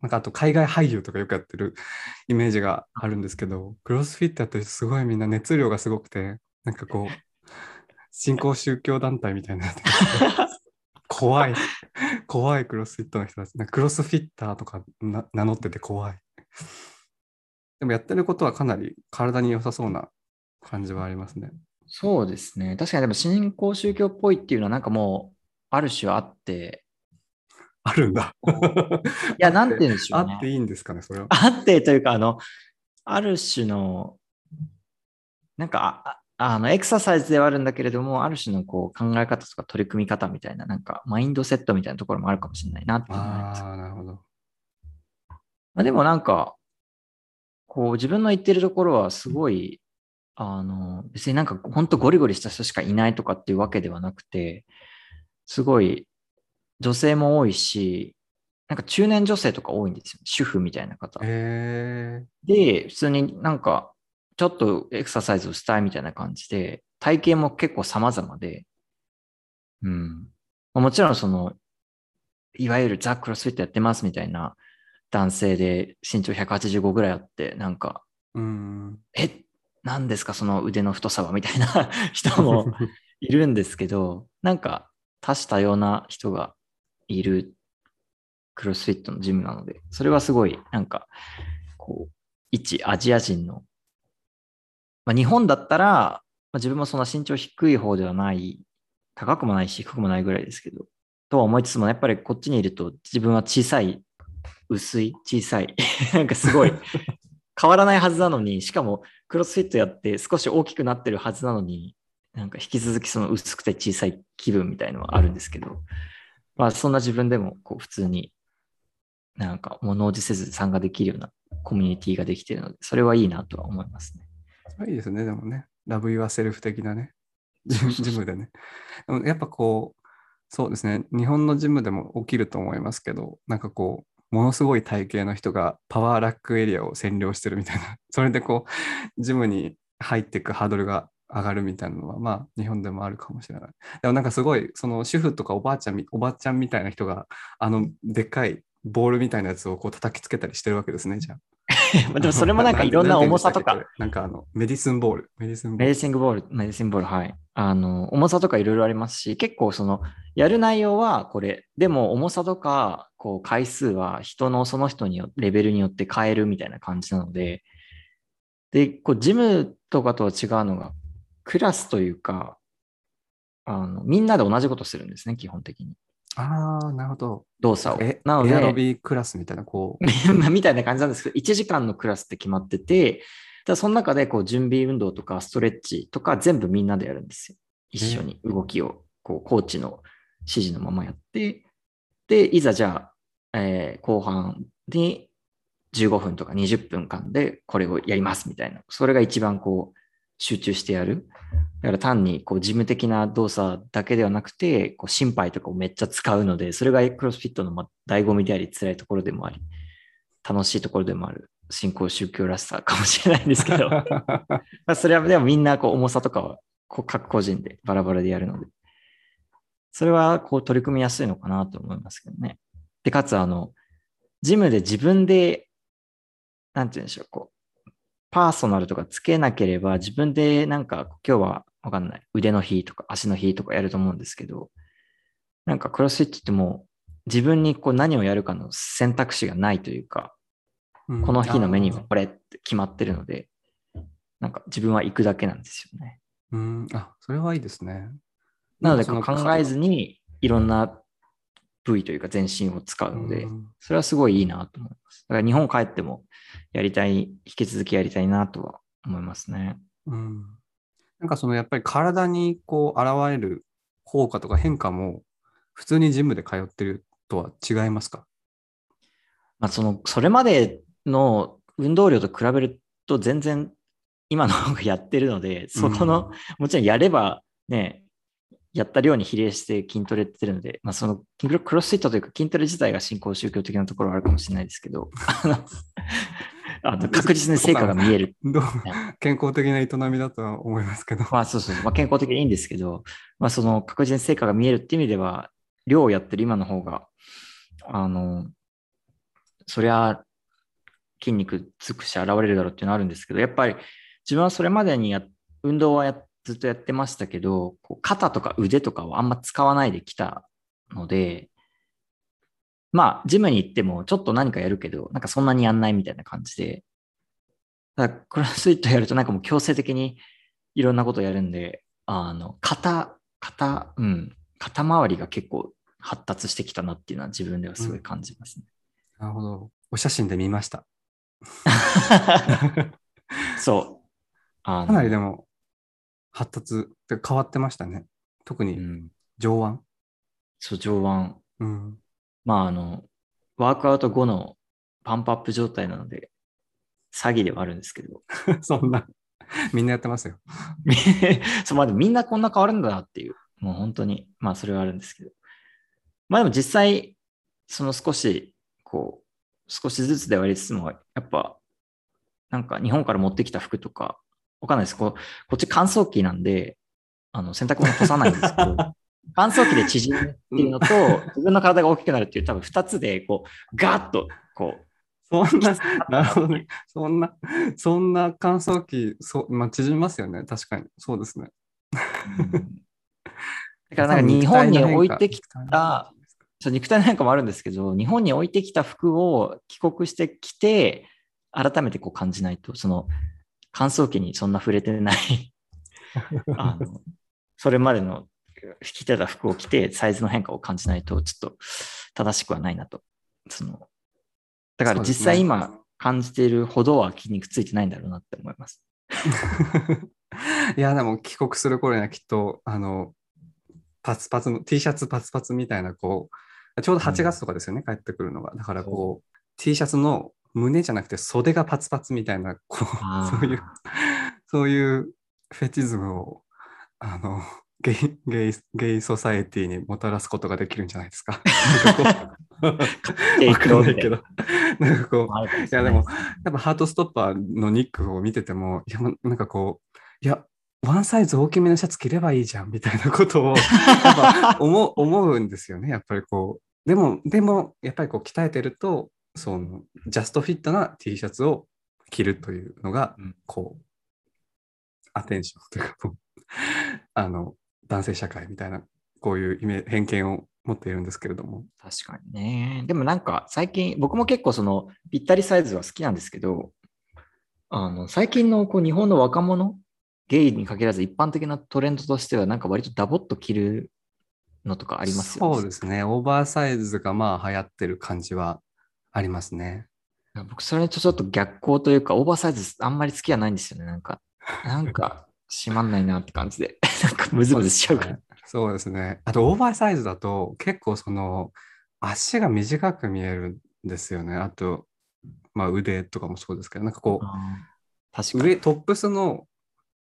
なんかあと海外俳優とかよくやってるイメージがあるんですけど、クロスフィットやってる人すごいみんな熱量がすごくて、なんかこう、新興宗教団体みたいな怖い、怖いクロスフィットの人たち。クロスフィッターとかな名乗ってて怖い。でもやってることはかなり体に良さそうな感じはありますね。そうですね。確かにでも新興宗教っぽいっていうのはなんかもう、ある種あって、あるんだ。いや、なんて言うんでしょうね。あっていいんですかね、それは。あってというか、あの、ある種の、なんか、ああの、エクササイズではあるんだけれども、ある種のこう考え方とか取り組み方みたいな、なんか、マインドセットみたいなところもあるかもしれないなっていうのはありますああ、なるほど。まあ、でもなんか、こう自分の言ってるところはすごい、あの、別になんか本当ゴリゴリした人しかいないとかっていうわけではなくて、すごい女性も多いし、なんか中年女性とか多いんですよ。主婦みたいな方。えで、普通になんか、ちょっとエクササイズをしたいみたいな感じで、体型も結構様々で、うん。まあもちろんその、いわゆるザ・クロスフィットやってますみたいな男性で身長185ぐらいあって、なんか、ー、うん。え、何ですかその腕の太さはみたいな人も いるんですけど、なんか多種多様な人がいるクロスフィットのジムなので、それはすごいなんか、こう、一アジア人の、まあ、日本だったら、まあ、自分もそんな身長低い方ではない、高くもないし低くもないぐらいですけど、とは思いつつも、やっぱりこっちにいると自分は小さい、薄い、小さい、なんかすごい変わらないはずなのに、しかもクロスフィットやって少し大きくなってるはずなのに、なんか引き続きその薄くて小さい気分みたいのはあるんですけど、まあそんな自分でもこう普通になんか物おじせず参加できるようなコミュニティができているので、それはいいなとは思いますね。いいですね、でもね。ラブ・ユア・セルフ的なね。ジムでね。でもやっぱこう、そうですね。日本のジムでも起きると思いますけど、なんかこう、ものすごい体型の人がパワーラックエリアを占領してるみたいな。それでこう、ジムに入っていくハードルが上がるみたいなのは、まあ、日本でもあるかもしれない。でもなんかすごい、その主婦とかおばあちゃんみ、おばあちゃんみたいな人が、あの、でっかいボールみたいなやつをこう叩きつけたりしてるわけですね、じゃあ。まあでもそれもなんか いろんな重さとか、。なんかあの、メディスンボール。メディスンボール。メディシングボール、メディシンボール、はい。あの、重さとかいろいろありますし、結構その、やる内容はこれ、でも重さとか、こう、回数は人のその人によレベルによって変えるみたいな感じなので、で、こう、ジムとかとは違うのが、クラスというか、あの、みんなで同じことするんですね、基本的に。ああ、なるほど。動作を。え、なのでエアロビクラスみたいな、こう。まあみたいな感じなんですけど、1時間のクラスって決まってて、ただその中でこう準備運動とかストレッチとか全部みんなでやるんですよ。一緒に動きを、こう、コーチの指示のままやって、で、いざじゃあ、えー後半に15分とか20分間でこれをやりますみたいな。それが一番こう、集中してやる。だから単にこう事務的な動作だけではなくて、こう心肺とかをめっちゃ使うので、それがクロスフィットのまあ醍醐味であり、辛いところでもあり、楽しいところでもある、新興宗教らしさかもしれないんですけど、まあそれはでもみんなこう重さとかはこう各個人でバラバラでやるので、それはこう取り組みやすいのかなと思いますけどね。で、かつあの、ジムで自分で、なんて言うんでしょう、こう、パーソナルとかつけなければ自分でなんか今日はわかんない。腕の日とか足の日とかやると思うんですけど、なんかクロスフィットってもう自分にこう何をやるかの選択肢がないというか、うん。この日のメニューはこれって決まってるので、なんか自分は行くだけなんですよね。うん、あ、それはいいですね。なので考えずにいろんな部位というか全身を使うのでう、んそれはすごいいいなと思います。だから日本帰ってもやりたい、引き続きやりたいなとは思いますね。うんなんかそのやっぱり体にこう現れる効果とか変化も普通にジムで通ってるとは違いますか？まあ、その、それまでの運動量と比べると全然今の方がやってるので、そこの、もちろんやればね、やった量に比例して筋トレってるので、まあ、そのクロスフィットというか筋トレ自体が新興宗教的なところはあるかもしれないですけど、あの確実に成果が見える。どう健康的な営みだとは思いますけど。まあそうそう、まあ、健康的にいいんですけど、まあその確実に成果が見えるっていう意味では、量をやってる今の方が、あの、そりゃ筋肉つくし現れるだろうっていうのはあるんですけど、やっぱり自分はそれまでにや運動はやずっとやってましたけど、こう肩とか腕とかをあんま使わないできたので、まあ、ジムに行ってもちょっと何かやるけど、なんかそんなにやんないみたいな感じで、だクロスフィットやるとなんかもう強制的にいろんなことやるんで、あの、肩、肩、うん、肩周りが結構発達してきたなっていうのは自分ではすごい感じますね。なるほど。お写真で見ました。そう。かなりでも発達って変わってましたね。特にうん、上腕。そう、上腕。うん。まあ、あの、ワークアウト後のパンプアップ状態なので、詐欺ではあるんですけど、そんな、みんなやってますよ。そうまあでもみんなこんな変わるんだなっていう、もう本当に、まあそれはあるんですけど。まあでも実際、その少し、こう、少しずつではありつつも、やっぱ、なんか日本から持ってきた服とか、わかんないです。こうこっち乾燥機なんで、あの洗濯物干さないんですけど、乾燥機で縮むっていうのと、自分の体が大きくなるっていう多分二つで、こう、ガーッと、こう、そんな、なるほどね。そんな、そんな乾燥機、そう、まあ、縮みますよね。確かに。そうですね。うんだからなんか日本に置いてきた、そう肉体の変化もあるんですけど、日本に置いてきた服を帰国してきて、改めてこう感じないと、その乾燥機にそんな触れてない あの、それまでの着てた服を着てサイズの変化を感じないと、ちょっと正しくはないなと。そのだから実際今感じているほどは筋肉ついてないんだろうなって思います。いや、でも帰国する頃にはきっと、あの、パツパツの、T シャツパツパツみたいな、こう、ちょうど8月とかですよね、帰ってくるのが。だからこう、T シャツの胸じゃなくて袖がパツパツみたいな、こう、そういう、そういうフェチズムを、あの、ゲイ、ゲイ、ゲイソサエティにもたらすことができるんじゃないですか。わかんないけど。なんかこう、いやでも、やっぱハートストッパーのニックを見てても、いや、なんかこう、いや、ワンサイズ大きめのシャツ着ればいいじゃんみたいなことを やっぱ思う思うんですよね。やっぱりこう。でも、でも、やっぱりこう鍛えてると、その、ジャストフィットな T シャツを着るというのがうん、こう、アテンションというか、あの、男性社会みたいな、こういうイメ偏見を持っているんですけれども。確かにね。でもなんか最近、僕も結構そのぴったりサイズは好きなんですけど、あの最近のこう日本の若者、ゲイに限らず一般的なトレンドとしては、なんか割とダボっと着るのとかありますよね。そうですね。オーバーサイズがまあ流行ってる感じはありますね。僕、それとちょっと逆光というか、オーバーサイズあんまり好きはないんですよね。なんか、なんか、閉まんないなって感じで、なんかムズムズしちゃうから。そうですね。あと、オーバーサイズだと結構その足が短く見えるんですよね。あと、まあ腕とかもそうですけど、なんかこう、確かに。上、トップスの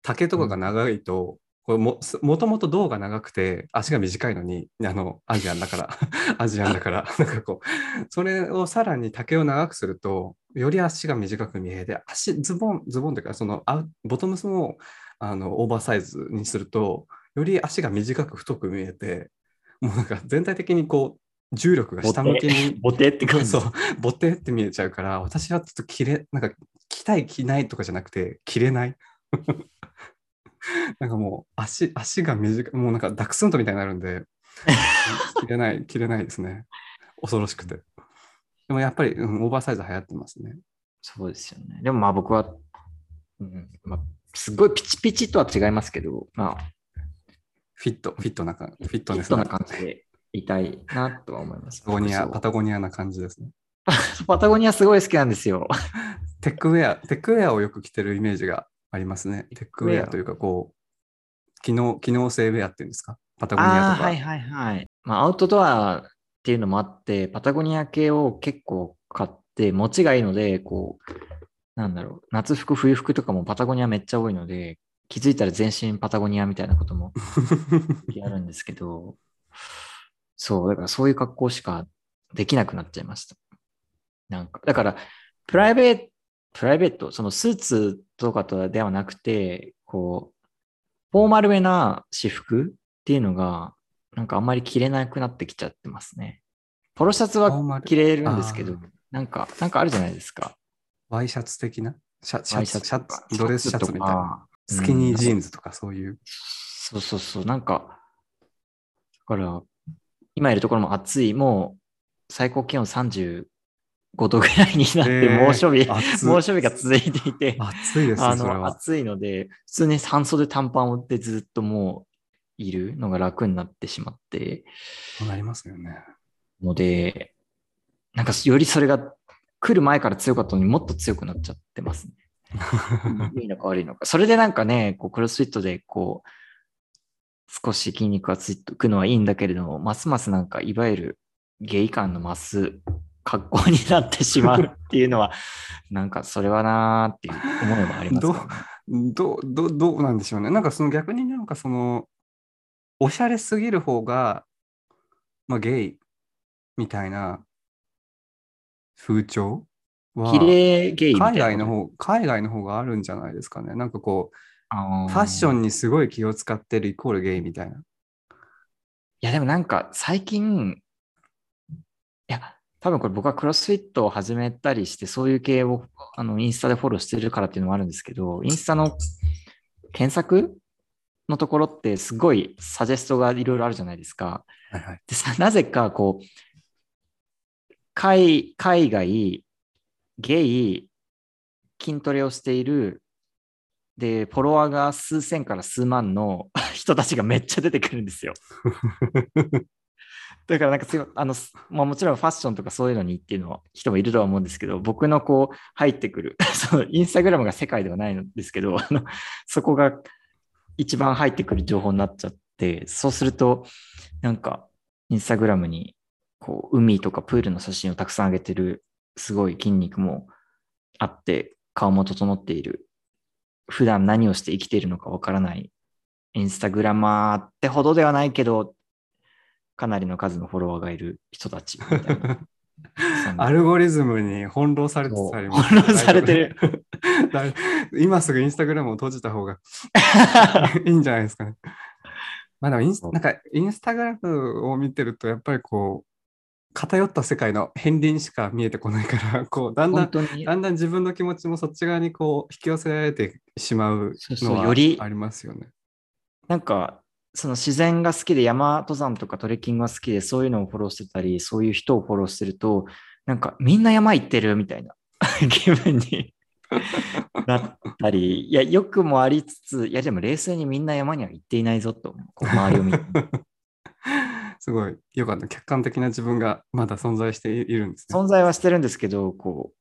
丈とかが長いと、これももともと胴が長くて足が短いのに、あの、アジアンだから、アジアンだから、なんかこう、それをさらに丈を長くすると、より足が短く見えて、足、ズボン、ズボンというか、そのアウボトムスもあのオーバーサイズにすると、より足が短く太く見えて、もうなんか全体的にこう、重力が下向きにボテって感じ。そう、ボテって見えちゃうから、私はちょっと着れ、なんか着たい着ないとかじゃなくて、着れない。なんかもう足、足が短い、もうなんかダックスフントみたいになるんで、着れない、着れないですね。恐ろしくて。でもやっぱり、うん、オーバーサイズ流行ってますね。そうですよね。でもまあ僕は、うんまあ、すごいピチピチとは違いますけど、まあ、フィット、フィットな感じ、フィットネスな感じでいたいなとは思います。パタゴニア、パタゴニアな感じですね。パタゴニアすごい好きなんですよ。 techwear、techwear をよく着てるイメージがありますね。 techwear というか、こう、機能、機能性ウェアっていうんですか？パタゴニアとか。はいはいはい。まあ、アウトドアっていうのもあって、パタゴニア系を結構買って、持ちがいいので、こう、なんだろう、夏服、冬服とかもパタゴニアめっちゃ多いので、気づいたら全身パタゴニアみたいなことも あるんですけど、そう、だからそういう格好しかできなくなっちゃいました。なんか、だから、プライベート、プライベート、そのスーツとかとではなくて、こう、フォーマルめな私服っていうのが、なんかあんまり着れなくなってきちゃってますね。ポロシャツは着れるんですけどなんか、なんかあるじゃないですか。ワイシャツ的な？シャシャツ、シャツ、ドレスシャツみたいな。とかスキニージーうんンズとかそういう。そうそうそう。なんか、だから、今いるところも暑い、もう最高気温35度ぐらいになって、えー猛暑日、暑い猛暑日が続いていて、暑いですね、あの、は。暑いので、普通に半袖短パンを着てずっともういるのが楽になってしまって、そうなりますよね。ので、なんかよりそれが来る前から強かったのにもっと強くなっちゃってますね。いいのか悪いのか。それでなんかね、こうクロスフィットでこう、少し筋肉がついてくのはいいんだけれども、ますますなんかいわゆるゲイ感の増す格好になってしまうっていうのは、なんかそれはなーっていう思いもありますね。どう、どう、どうなんでしょうね。なんかその逆になんかその、おしゃれすぎる方が、まあゲイみたいな風潮は。海外の方、海外の方があるんじゃないですかね。なんかこう、ファッションにすごい気を使ってるイコールゲイみたいな。いや、でもなんか最近、いや、多分これ僕はクロスフィットを始めたりして、そういう系をあのインスタでフォローしてるからっていうのもあるんですけど、インスタの検索のところってすごいサジェストがいろいろあるじゃないですか。はいはい。でさなぜかこう、海海外、ゲイ、筋トレをしている、で、フォロワーが数千から数万の人たちがめっちゃ出てくるんですよ。だからなんかすいあの、まあ、もちろんファッションとかそういうのにっていうのは人もいるとは思うんですけど、僕のこう入ってくる、そのインスタグラムが世界ではないんですけど、あのそこが一番入ってくる情報になっちゃって、そうすると、なんかインスタグラムにこう海とかプールの写真をたくさん上げてるすごい筋肉もあって、顔も整っている、普段何をして生きているのかわからないインスタグラマーってほどではないけど、かなりの数のフォロワーがいる人たち。アルゴリズムに翻弄されつつあります。そう翻弄されてる。今すぐインスタグラムを閉じた方が いいんじゃないですかね。まあでもインスそうなんかインスタグラムを見てるとやっぱりこう偏った世界の片鱗しか見えてこないからこうだんだんだんだん自分の気持ちもそっち側にこう引き寄せられてしまうそうそうのはよりありますよね。なんか、その自然が好きで山登山とかトレッキングが好きでそういうのをフォローしてたり、そういう人をフォローしてると、なんかみんな山行ってるみたいな 気分になったり、いや、良くもありつつ、いや、でも冷静にみんな山には行っていないぞと、こう周りを見て。すごいよかった。客観的な自分がまだ存在しているんですね。存在はしてるんですけど、こ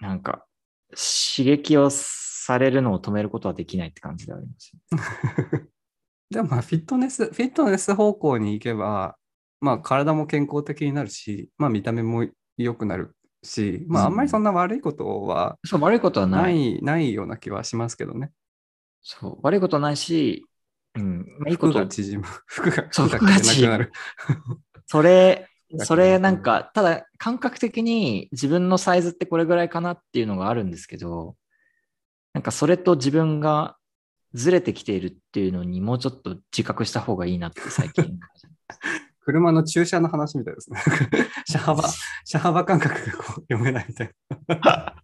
う、なんか、刺激をされるのを止めることはできないって感じであります。でもまあフィットネス、フィットネス方向に行けば、まあ体も健康的になるし、まあ見た目も良くなるし、まああんまりそんな悪いことはそう、悪いことはな。ないい、ないような気はしますけどね。そう、悪いことはないし、うん、まあ、いいこと服が縮む。服が、そう 服が着れなくなる。それ、がそれなんか、ただ感覚的に自分のサイズってこれぐらいかなっていうのがあるんですけど、なんかそれと自分がずれてきているっていうのにもうちょっと自覚した方がいいなって最近。車の駐車の話みたいですね。車幅、車幅感覚がこう読めないみたいな。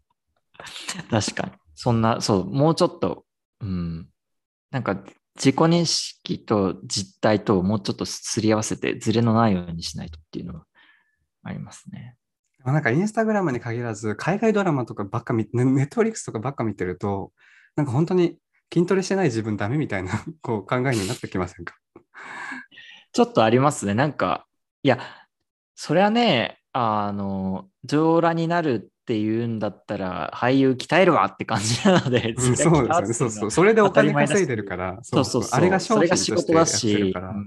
確かに。そんな、そう、もうちょっと、うん。なんか自己認識と実態ともうちょっとすり合わせてずれのないようにしないとっていうのはありますね。まあなんかインスタグラムに限らず、海外ドラマとかばっか見ねネットフリックスとかばっか見てると、なんか本当に筋トレしてない自分ダメみたいな こう考えになってきませんか？ちょっとありますね。なんか、いや、それはね、あの、上裸になるっていうんだったら、俳優鍛えるわって感じなので、うんそうですよね。そうそう。それでお金稼いでるから、そうそうそう。あれが商品としてやって仕事だし、るから。うん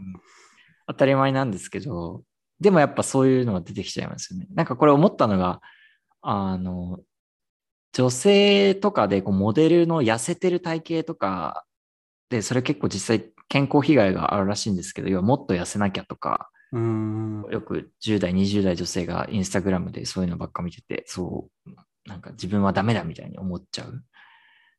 当たり前なんですけど、でもやっぱそういうのが出てきちゃいますよね。なんかこれ思ったのが、あの、女性とかでこうモデルの痩せてる体型とかで、それ結構実際健康被害があるらしいんですけど、要はもっと痩せなきゃとか、うーん。よく10代、20代女性がインスタグラムでそういうのばっか見てて、そう、なんか自分はダメだみたいに思っちゃう。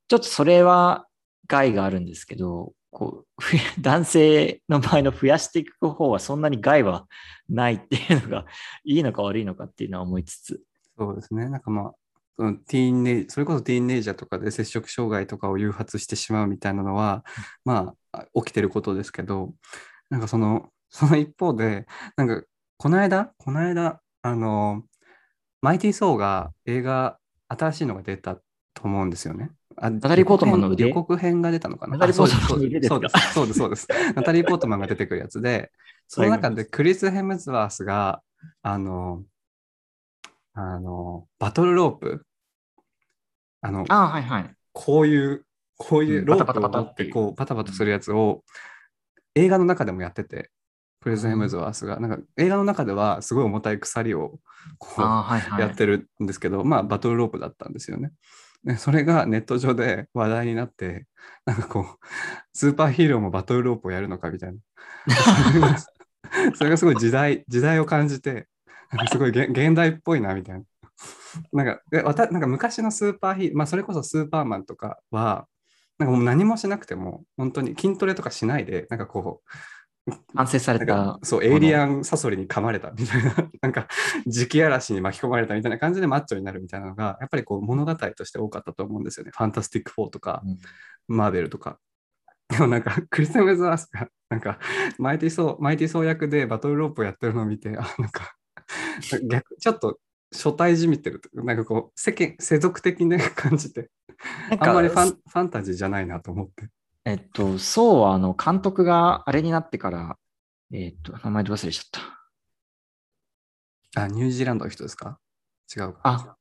ちょっとそれは害があるんですけど、こう、男性の場合の増やしていく方はそんなに害はないっていうのがいいのか悪いのかっていうのは思いつつ。そうですね。なんかまあ、そのティーンネイそれこそティーンネイジャーとかで摂食障害とかを誘発してしまうみたいなのは、まあ、起きてることですけど、なんかその、その一方で、なんか、この間、この間、あの、マイティー・ソーが映画、新しいのが出たと思うんですよね。あナタリーポートマンの腕？予告編が出たのかな？ナタリーポートマンの腕ですか？そうです、そうです、そうです。ナタリー・ポートマンが出てくるやつで、その中でクリス・ヘムズワースが、あの、あの、バトルロープ、あの、ああ、はいはい。こういう、こういううんロープバタを持って、こう、パタパタするやつを、映画の中でもやってて、クリス・ヘムズワースが、なんか映画の中ではすごい重たい鎖をこうああ、はいはい。やってるんですけど、まあバトルロープだったんですよね。でそれがネット上で話題になって、なんかこう、スーパーヒーローもバトルロープをやるのかみたいな。それがすごい時代、時代を感じて、すごい現現代っぽいなみたいな。なんかでわたなんか昔のスーパーヒーまあそれこそスーパーマンとかは、なんかもう何もしなくても、本当に筋トレとかしないで、なんかこう、完成されたか。そう、エイリアンサソリに噛まれたみたいな、なんか、磁気嵐に巻き込まれたみたいな感じでマッチョになるみたいなのが、やっぱりこう物語として多かったと思うんですよね。ファンタスティック4とか、うんマーベルとか。でもなんか、クリステン・ウェザースが、なんか、マイティソー、マイティソー役でバトルロープをやってるのを見て、あ、なんか、逆、ちょっと初対じみてるとなんかこう、世間、世俗的な感じて、なんあんまりファンか、ファンタジーじゃないなと思って。えっと、そうは、あの、監督があれになってから、えっと、名前で忘れちゃった。あ、ニュージーランドの人ですか？違うか。あ、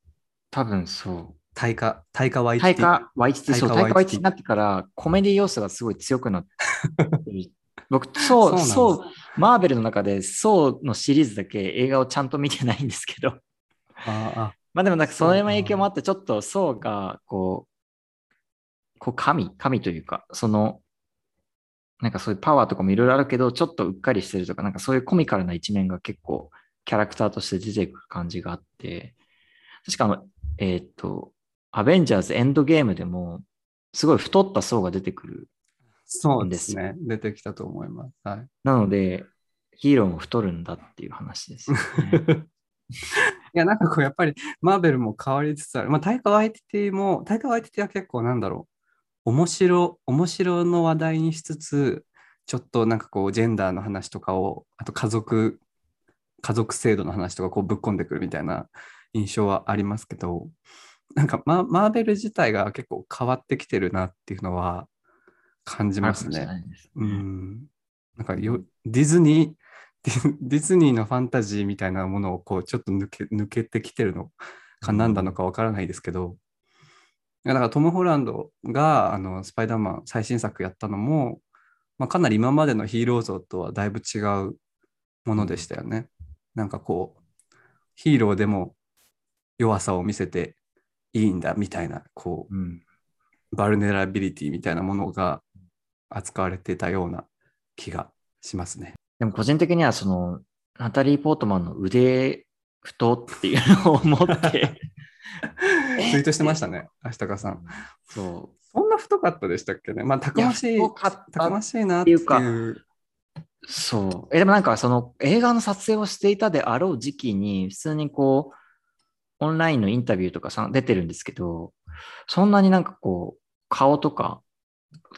多分そう。タイカ、タイカワイティ。タイカ・ワイチティ、そう、タワイチティになってから、コメディ要素がすごい強くなってる。僕、そう、そう、マーベルの中で、そうのシリーズだけ映画をちゃんと見てないんですけど、ああ、まあでもなんかその影響もあって、ちょっとそうが、こう、こう神、神というか、その、なんかそういうパワーとかもいろいろあるけど、ちょっとうっかりしてるとか、なんかそういうコミカルな一面が結構キャラクターとして出てくる感じがあって、確かあの、えーっと、アベンジャーズエンドゲームでも、すごい太った層が出てくる。そうですね。出てきたと思います。はい。なので、ヒーローも太るんだっていう話ですよね。いや、なんかこう、やっぱり、マーベルも変わりつつある。まあ、タイカ・ワイティティも、タイカ・ワイティティは結構、なんだろう、面白、面白の話題にしつつ、ちょっとなんかこう、ジェンダーの話とかを、あと家族、家族制度の話とかこうぶっ込んでくるみたいな印象はありますけど、なんかママーベル自体が結構変わってきてるなっていうのは感じますね。なん。なんかよディズニー、ディズニーのファンタジーみたいなものをこうちょっと抜け抜けてきてるのか何なのかわからないですけど、だからトム・ホランドがあのスパイダーマン最新作やったのも、まあ、かなり今までのヒーロー像とはだいぶ違うものでしたよね。なんかこう、ヒーローでも弱さを見せていいんだみたいな、こう、うん。 vulnerability みたいなものが扱われてたような気がしますね。でも個人的にはその、ナタリー・ポートマンの腕太っていうのを思って、ツイートしてましたね、足高さん。そう。そんな太かったでしたっけね？まあ、たくましい、いたたくましいなっていう。っていうかそう。え、でもなんかその映画の撮影をしていたであろう時期に、普通にこう、オンラインのインタビューとかさ出てるんですけど、そんなになんかこう、顔とか、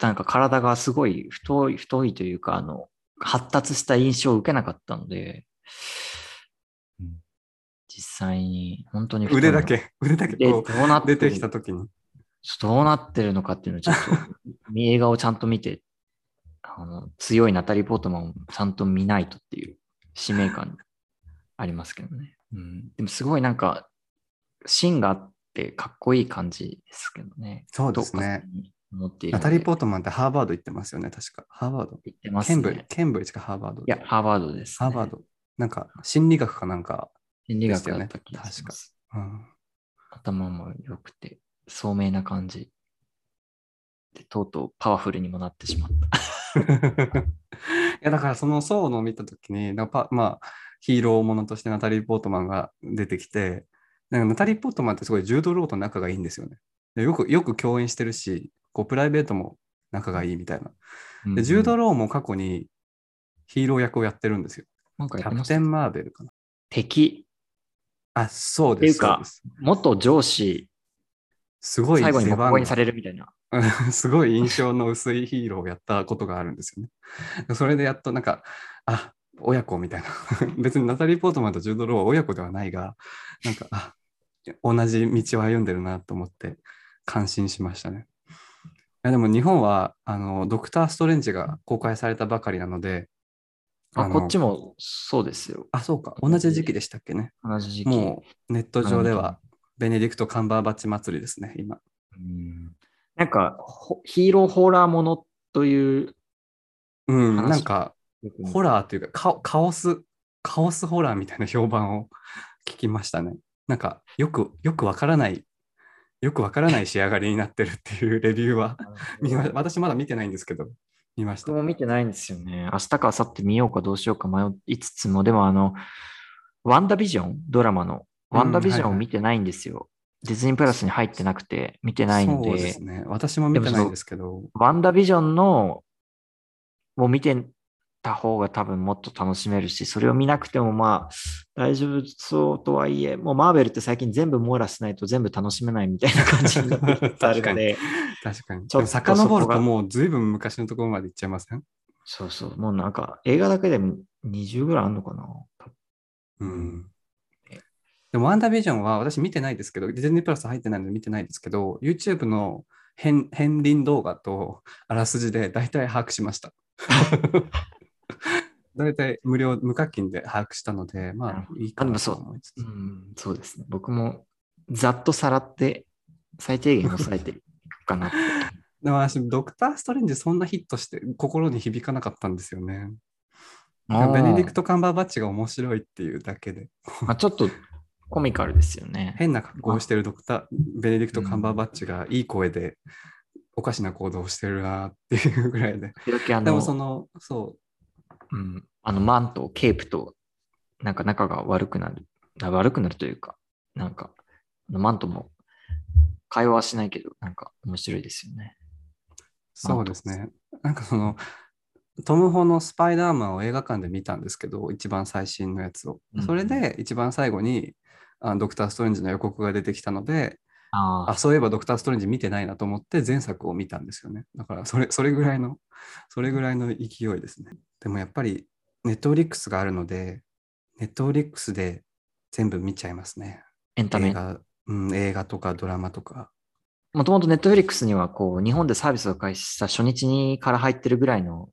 なんか体がすごい太い、太いというか、あの、発達した印象を受けなかったので、実際に本当に腕だけ、腕だけどうなって出てきたときに。どうなってるのかっていうのをちょっと 映画をちゃんと見て、あの強いナタリー・ポートマンをちゃんと見ないとっていう使命感ありますけどね。うん、でもすごいなんか芯があってかっこいい感じですけどね。そうですね。思っているナタリー・ポートマンってハーバード行ってますよね、確か。ハーバード。言ってますケンブリね。ケンブリッジかハーバード。いや、ハーバードです、ね。ハーバード。なんか、心理学かなんか、心理学だった気がします。うん、頭も良くて、聡明な感じ。で、とうとうパワフルにもなってしまった。いやだからその層のを見たときになんかパまあヒーローものとしてナタリー・ポートマンが出てきてなんかナタリー・ポートマンってすごいジュード・ローと仲がいいんですよね。でよくよく共演してるしこうプライベートも仲がいいみたいな。でジュード・ローも過去にヒーロー役をやってるんですよ。キャプテン・マーベルかな。敵、あ、そうです。っていうか元上司、すごい最後にボコにされるみたいな。すごい印象の薄いヒーローをやったことがあるんですよね。それでやっとなんか、あ、親子みたいな。別にナタリー・ポートマンとジュード・ローは親子ではないが、なんか、あ、同じ道を歩んでるなと思って感心しましたね。いやでも日本はあのドクター・ストレンジが公開されたばかりなので、あ、のこっちもそうですよ。あ、そうか、同じ時期でしたっけね。同じ時期。もうネット上ではベネディクト・カンバーバッチ祭りですね、今。うんなんか、ほヒーローホラーものという、うん、話なんか、ホラーというかカ、カオス、カオスホラーみたいな評判を聞きましたね。なんか、よく、よくわからない、よくわからない仕上がりになってるっていうレビューは 見ま、私まだ見てないんですけど、見ました僕。も見てないんですよね。明日か明後日見ようかどうしようか迷いつつも、でもあの、ワンダービジョン？ドラマの、ワンダービジョンはいはいを見てないんですよ。ディズニープラスに入ってなくて、見てないのそうで、ですね。私も見てないんですけど、ワンダービジョンのを見てた方が多分もっと楽しめるし、それを見なくてもまあ大丈夫そうとはいえ、もうマーベルって最近全部網羅しないと全部楽しめないみたいな感じになってるので、確かに。ちょっと遡るとがもうずいぶん昔のところまで行っちゃいません？そうそう、もうなんか映画だけでも20ぐらいあんのかな？うん。でも、ワンダービジョンは私見てないですけど、ディズニープラス入ってないので見てないですけど、YouTube の片片鱗動画とあらすじで大体把握しました。大体無料、無課金で把握したので、まあいいかなと思いつつ。うん、そうですね。僕もざっとさらって最低限抑えてるかなって。でも私、ドクター・ストレンジそんなヒットして心に響かなかったんですよね。ベネディクト・カンバーバッチが面白いっていうだけで、まあ、ちょっとコミカルですよね。変な格好をしてるドクター、ベネディクト・カンバーバッチがいい声でおかしな行動をしてるなっていうぐらいで。でもその、の、そうん、あのマント、ケープとなんか仲が悪くなる。あ悪くなるというか、なんか、マントも会話はしないけど、なんか面白いですよね。う、そうですね。なんかその、トム・ホのスパイダーマンを映画館で見たんですけど、一番最新のやつをうん。それで一番最後に、あドクター・ストレンジの予告が出てきたので、ああ、そういえばドクター・ストレンジ見てないなと思って前作を見たんですよね。だからそれ、それぐらいの、それぐらいの勢いですね。でもやっぱり、ネットフリックスがあるので、ネットフリックスで全部見ちゃいますね。エンタメ映。画、うん、映画とかドラマとか。もともとネットフリックスにはこう日本でサービスを開始した初日にから入ってるぐらいの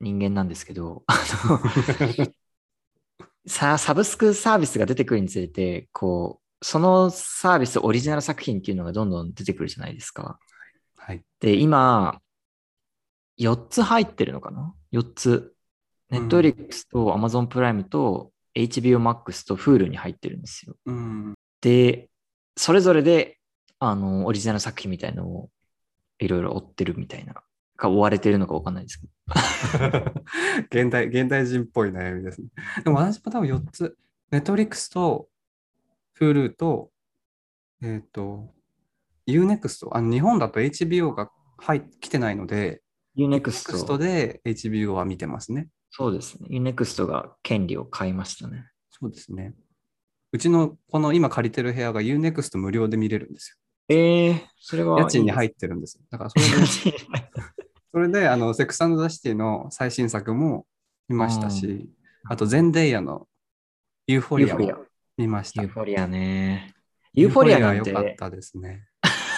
人間なんですけど、サブスクサービスが出てくるにつれて、こう、そのサービスオリジナル作品っていうのがどんどん出てくるじゃないですか。はい。で、今、4つ入ってるのかな ?4 つ。ネットフリックスと Amazon プライムと HBO Max と Hulu に入ってるんですよ。うん。で、それぞれで、あの、オリジナル作品みたいのをいろいろ追ってるみたいな、か追われてるのかわかんないですけど。現代、現代人っぽい悩みですね。でも私も多分4つ。ネットフリックスと Hulu と、えっ、と、Unext。あの日本だと HBO が入ってきてないので、Unext で HBO は見てますね。そうですね。Unext が権利を買いましたね。そうですね。うちのこの今借りてる部屋が U-NEXT 無料で見れるんですええー、それよ。は家賃に入ってるんですよ。だからそれで、それであのセックス・アンド・ザ・シティの最新作も見ましたし、あとゼンデイヤのユーフォリアもユーフォリア。見ました。ユーフォリアね。ユーフォリアなん良かってたですね。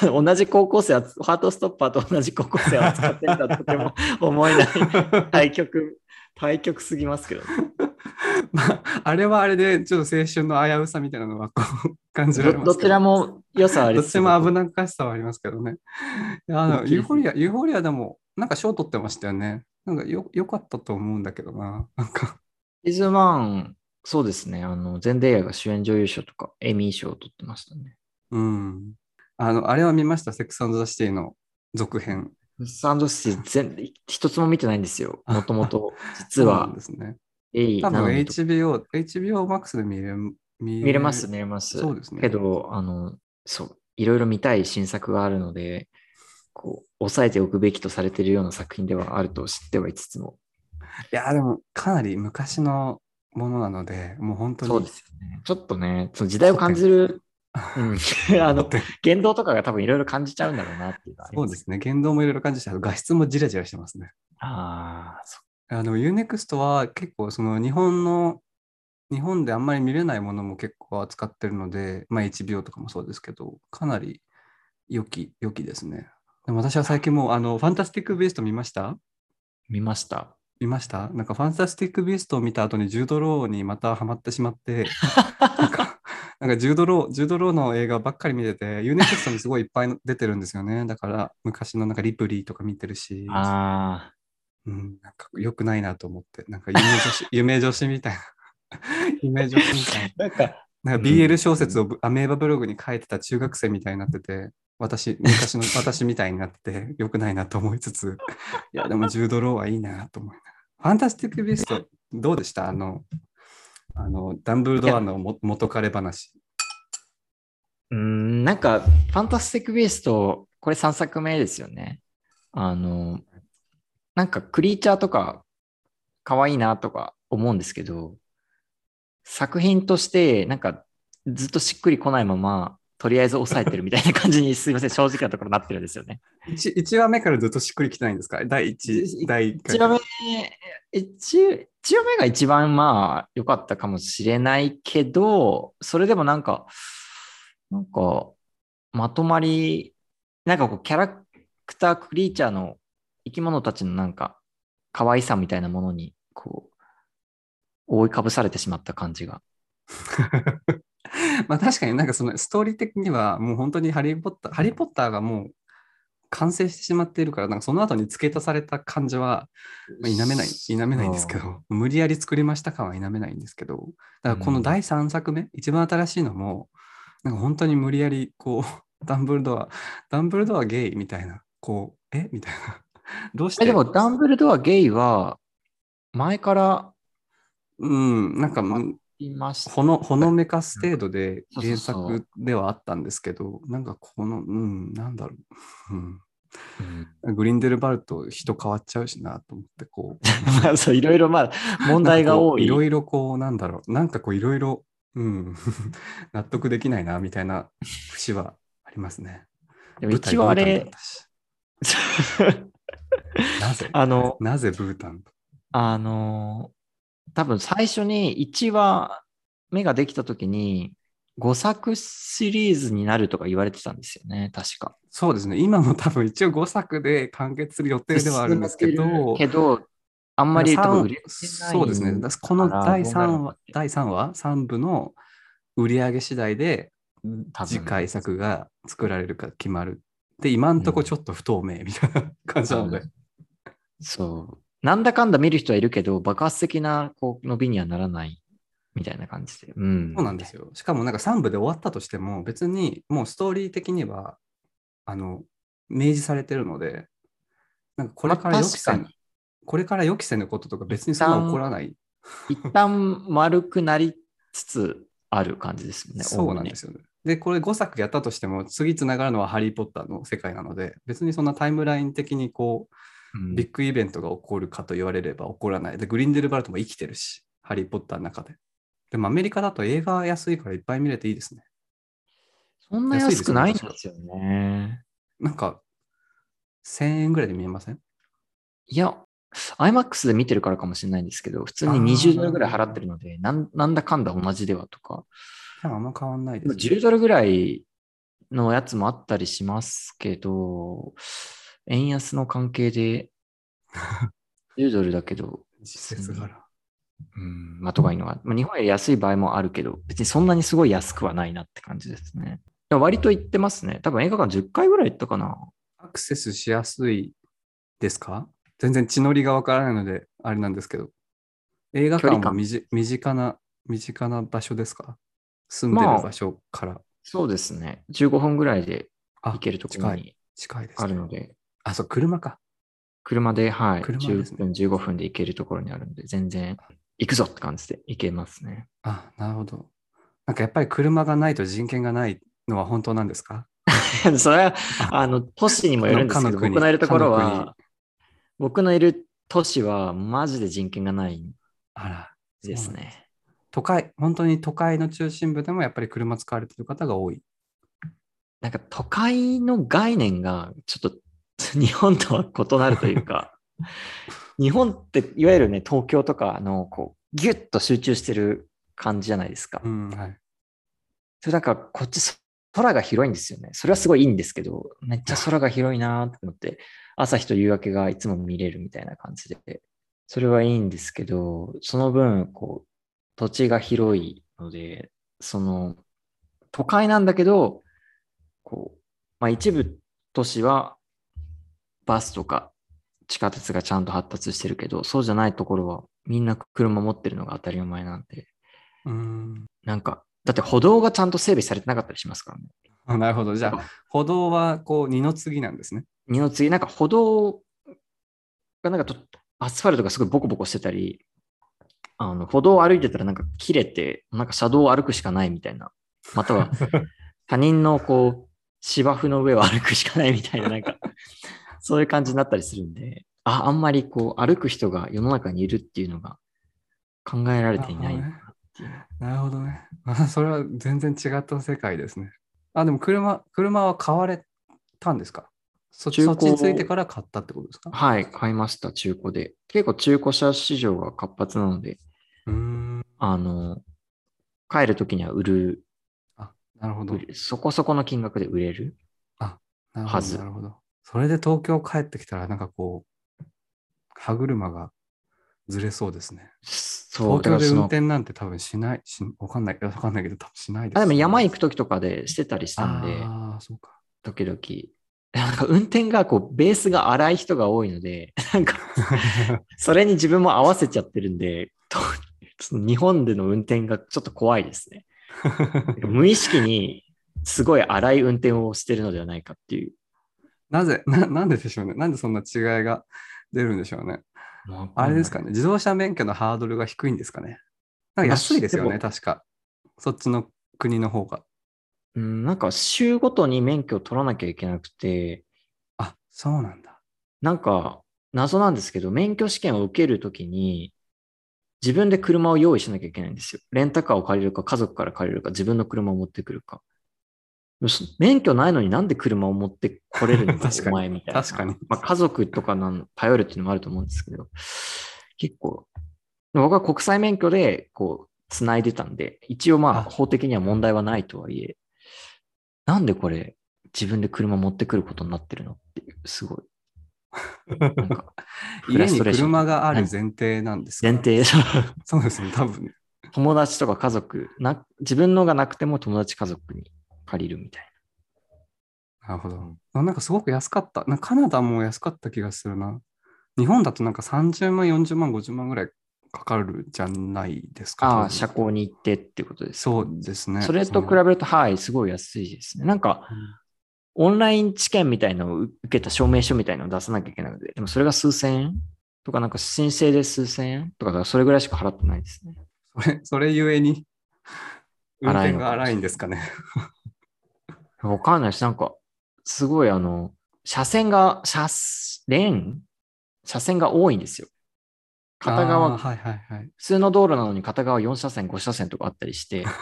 同じ高校生は、ハートストッパーと同じ高校生を扱ってるとても 思えない対極、対極すぎますけど、ね、まあ、あれはあれでちょっと青春の危うさみたいなのはこう感じられどますけど。どちらも良さはありどっちも危なっかしさはありますけどね。あのユーフォリア、ユーフォリアでもなんか賞取ってましたよね。なんかよよかったと思うんだけどな。なんか、シーズン1、そうですね。あの、ゼンデイヤが主演女優賞とか、エミー賞を取ってましたね。うん。あの、あれは見ました、セックス・アンド・ザ・シティの続編。サンドシティ全一つも見てないんですよ。あもともと、実そうですね。多分 HBO、HBO Max で見れ見見れます、見れます。そうですねけど、あの、そう、いろいろ見たい新作があるので、こう、抑えておくべきとされているような作品ではあると知ってはいつつも。いや、でもかなり昔のものなので、もう本当に。そうですよね。ちょっとね、その時代を感じる、うん、あの、言動とかが多分いろいろ感じちゃうんだろうなっていうそうですね。言動もいろいろ感じて、あと画質もジラジラしてますね。ああ、そあの、Unext は結構その日本の、日本であんまり見れないものも結構扱ってるので、まあ HBO とかもそうですけど、かなり良き、良きですね。でも私は最近もう、あの、ファンタスティック・ビースト見ました？見ました。見ました？なんかファンタスティック・ビーストを見た後にジュード・ローにまたハマってしまって、なんか、なんかジュード・ロー、ジュード・ローの映画ばっかり見てて、 U-NEXT にすごいいっぱい出てるんですよね。だから昔のなんかリプリーとか見てるし、あうん、なんか良くないなと思って、なんか夢女子、夢女子みたいな。夢女子みたいあ。なんか、な。なんか BL 小説をアメーバブログに書いてた中学生みたいになってて、私、昔の私みたいになってて、良くないなと思いつつ、いや、でもジュード・ローはいいなと思いながら。ファンタスティック・ビースト、どうでした？あの、あの、ダンブルドアのも元彼話。うん、なんか、ファンタスティック・ビスト、これ3作目ですよね。あの、なんかクリーチャーとか可愛いなとか思うんですけど、作品としてなんかずっとしっくりこないまま、とりあえず抑えてるみたいな感じにすいません、正直なところなってるんですよね。1, 1話目からずっとしっくりきてないんですか？第1、第1 1話目、一一話目が一番まあ良かったかもしれないけど、それでもなんか、なんか、まとまり、なんかこう、キャラクター、クリーチャーの生き物たちのなんか、可愛さみたいなものに、こう、覆いかぶされてしまった感じが。まあ確かになんかそのストーリー的にはもう本当にハリー・ポッター、ハリー・ポッターがもう完成してしまっているから、なんかその後に付け足された感じは、まあ、否めない、否めないんですけど、無理やり作りました感は否めないんですけど、だからこの第3作目、一番新しいのも、なんか本当に無理やりこう、ダンブルドア、ダンブルドアゲイみたいな、こう、え？みたいな。どうして？えでも、ダンブルドアゲイは、前からうん、なんか、うんいました。ほのほのめかす程度でそうそう原そう。作ではあったんですけど、なんかこの、うん、なんだろう、うん。うん、グリンデルバルト人変わっちゃうしなと思って、こう、まあ、そう、いろいろまあ、問題が多い。いろいろこう、なんだろう、なんかこう、いろいろ、うん、納得できないな、みたいな節はありますね。でも一応あれ なぜ？あの、なぜブータンあの、多分最初に1話目ができたときに、5作シリーズになるとか言われてたんですよね、確か。そうですね、今も多分一応5作で完結する予定ではあるんですけど、けど、あんまりそうですね。この第3話、第3話、3部の売り上げ次第で次回作が作られるか決まる。で、今んとこちょっと不透明みたいな感じなので。そう。なんだかんだ見る人はいるけど、爆発的なこう伸びにはならないみたいな感じで。うん。そうなんですよ。しかもなんか3部で終わったとしても、別にもうストーリー的には、あの、明示されてるので、なんかこれから予期せぬこれから予期せぬこととか別にそんな起こらない。一旦丸くなりつつある感じですよね。そうなんですよね。で、これ5作やったとしても、次つながるのはハリー・ポッターの世界なので、別にそんなタイムライン的にこう、うんビッグイベントが起こるかと言われれば起こらない。で、グリンデルバルトも生きてるし、ハリー・ポッターの中で。でもアメリカだと映画安いからいっぱい見れていいですね。そんな安くないんですよね。なんか、1000円ぐらいで見えません？いや、IMAX で見てるからかもしれないんですけど、普通にあー20ドルぐらい払ってるので、なんなんだかんだ同じではとか、あんま変わんないです、10ドルぐらいのやつもあったりしますけど、円安の関係で 10ドルだけど、実質柄。うん、まあ、とかいうのが、まあ、日本より安い場合もあるけど、別にそんなにすごい安くはないなって感じですね。でも割と行ってますね。多分映画館10回ぐらい行ったかな。アクセスしやすいですか？全然血のりがわからないので、あれなんですけど。映画館も身近な、身近な場所ですか？住んでるまあ場所から。そうですね。15分ぐらいであ行けるところ近い。に近いです、あるので、あ、そう、車か。車で、はい、車ですね10分、15分で行けるところにあるので、全然行くぞって感じで行けますね。あ、なるほど。なんかやっぱり車がないと人権がないのは本当なんですか？それは、あの、都市にもよるんですけど、かの国僕のいるところは、僕のいる都市はマジで人権がないあら。ですね。都会、本当に都会の中心部でもやっぱり車使われてる方が多い。なんか都会の概念がちょっと 日本とは異なるというか、日本っていわゆるね、東京とかのこうギュッと集中してる感じじゃないですか。うん、はい。それなんかこっち空が広いんですよね。それはすごいいいんですけど、めっちゃ空が広いなと思って、朝日と夕焼けがいつも見れるみたいな感じで、それはいいんですけど、その分、こう、土地が広いので、その、都会なんだけど、こう、まあ一部都市はバスとか地下鉄がちゃんと発達してるけど、そうじゃないところはみんな車持ってるのが当たり前なんで、うん。なんか、だって歩道がちゃんと整備されてなかったりしますからね。あ なるほど。じゃあ、歩道はこう二の次なんですね。二の次、なんか歩道がなんかとアスファルトがすごいボコボコしてたり、あの歩道を歩いてたらなんか切れて、なんか車道を歩くしかないみたいな。または 他人のこう芝生の上を歩くしかないみたいな、なんかそういう感じになったりするんで、あ、あんまりこう歩く人が世の中にいるっていうのが考えられていないなるほどね。あ それは全然違った世界ですね。あ、でも車、車は買われたんですか？そっちについてから買ったってことですか？はい、買いました、中古で。結構中古車市場が活発なので、うーん。あの、帰るときには売るあ、なるほどそこそこの金額で売れる。なるほど。はずなるほど。それで東京帰ってきたら、なんかこう、歯車がずれそうですね。そう、東京で運転なんて多分しない、しわかんない、わかんないけど、多分しないです、あでも山行くくときとかでしてたりしたんで、ああ、そうか。時々。なんか運転がこう、ベースが荒い人が多いので、なんか、それに自分も合わせちゃってるんで、とその日本での運転がちょっと怖いですね。無意識にすごい荒い運転をしてるのではないかっていう。なぜな、なんででしょうね。なんでそんな違いが出るんでしょうね。あれですかね。自動車免許のハードルが低いんですかね。なんか安いですよね、まあ確か。そっちの国の方が。うん、なんか州ごとに免許を取らなきゃいけなくて、あ、そうなんだ。なんか謎なんですけど、免許試験を受けるときに、自分で車を用意しなきゃいけないんですよ。レンタカーを借りるか、家族から借りるか、自分の車を持ってくるか。免許ないのになんで車を持ってこれるの？か、確かに。お前みたいな。確かに。まあ、家族とかなん頼るっていうのもあると思うんですけど、結構、僕は国際免許でこう、繋いでたんで、一応まああ。法的には問題はないとはいえ、なんでこれ自分で車持ってくることになってるのっていう、すごい。なんか、フ 家に車がある前提なんですか？前提、そうですね、多分ね。友達とか家族な、自分のがなくても友達家族に借りるみたいなるほど。なんかすごく安かった。なカナダも安かった気がするな。日本だとなんか30万、40万、50万ぐらいかかるじゃないですか。な。ああ、多分車高に行ってってことです。そうですね。それと比べると、はい、すごい安いですね。なんか、うんオンライン試験みたいのを受けた証明書みたいのを出さなきゃいけないので、でもそれが数千円とか、なんか申請で数千円とか、それぐらいしか払ってないですね。それ、それゆえに、運転が荒いんですかね。わかんないし、なんか、すごいあの、車線が、車、レーン？車線が多いんですよ。片あ側、ーはいはいはい。普通の道路なのに片側4車線、5車線とかあったりして、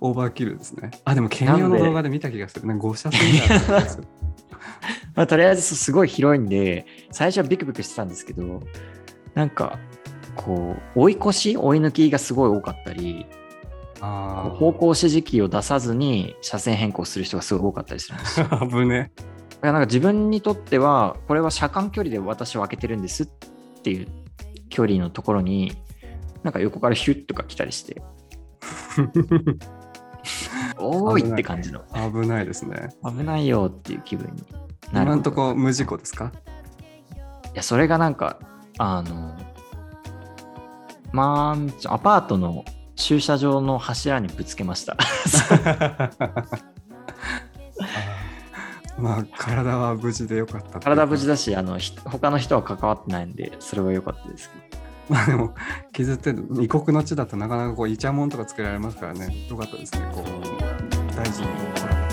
オーバーキルですね。あ、でも、ケニオなんで？の動画で見た気がする。なんか5車線がする。まあ、とりあえずすごい広いんで、最初はビクビクしてたんですけど、なんか、こう、追い越し、追い抜きがすごい多かったり、あ方向指示器を出さずに車線変更する人がすごい多かったりするんですよ。だかあ。危ね。らなんか自分にとっては、これは車間距離で私を開けてるんですっていう距離のところに、なんか横からヒュッとか来たりして、おーいって感じの、危ないですね。危ないよっていう気分になる。今んとこ無事故ですか？いや、それがなんか、あの、まあ、アパートの駐車場の柱にぶつけました。まあ、体は無事でよかった。体無事だし、あの、ひ他の人は関わってないんで、それは良かったですけど。まあでも、傷って異国の地だとなかなかこうイチャモンとかつけられますからね。よかったですね。こう、大事に。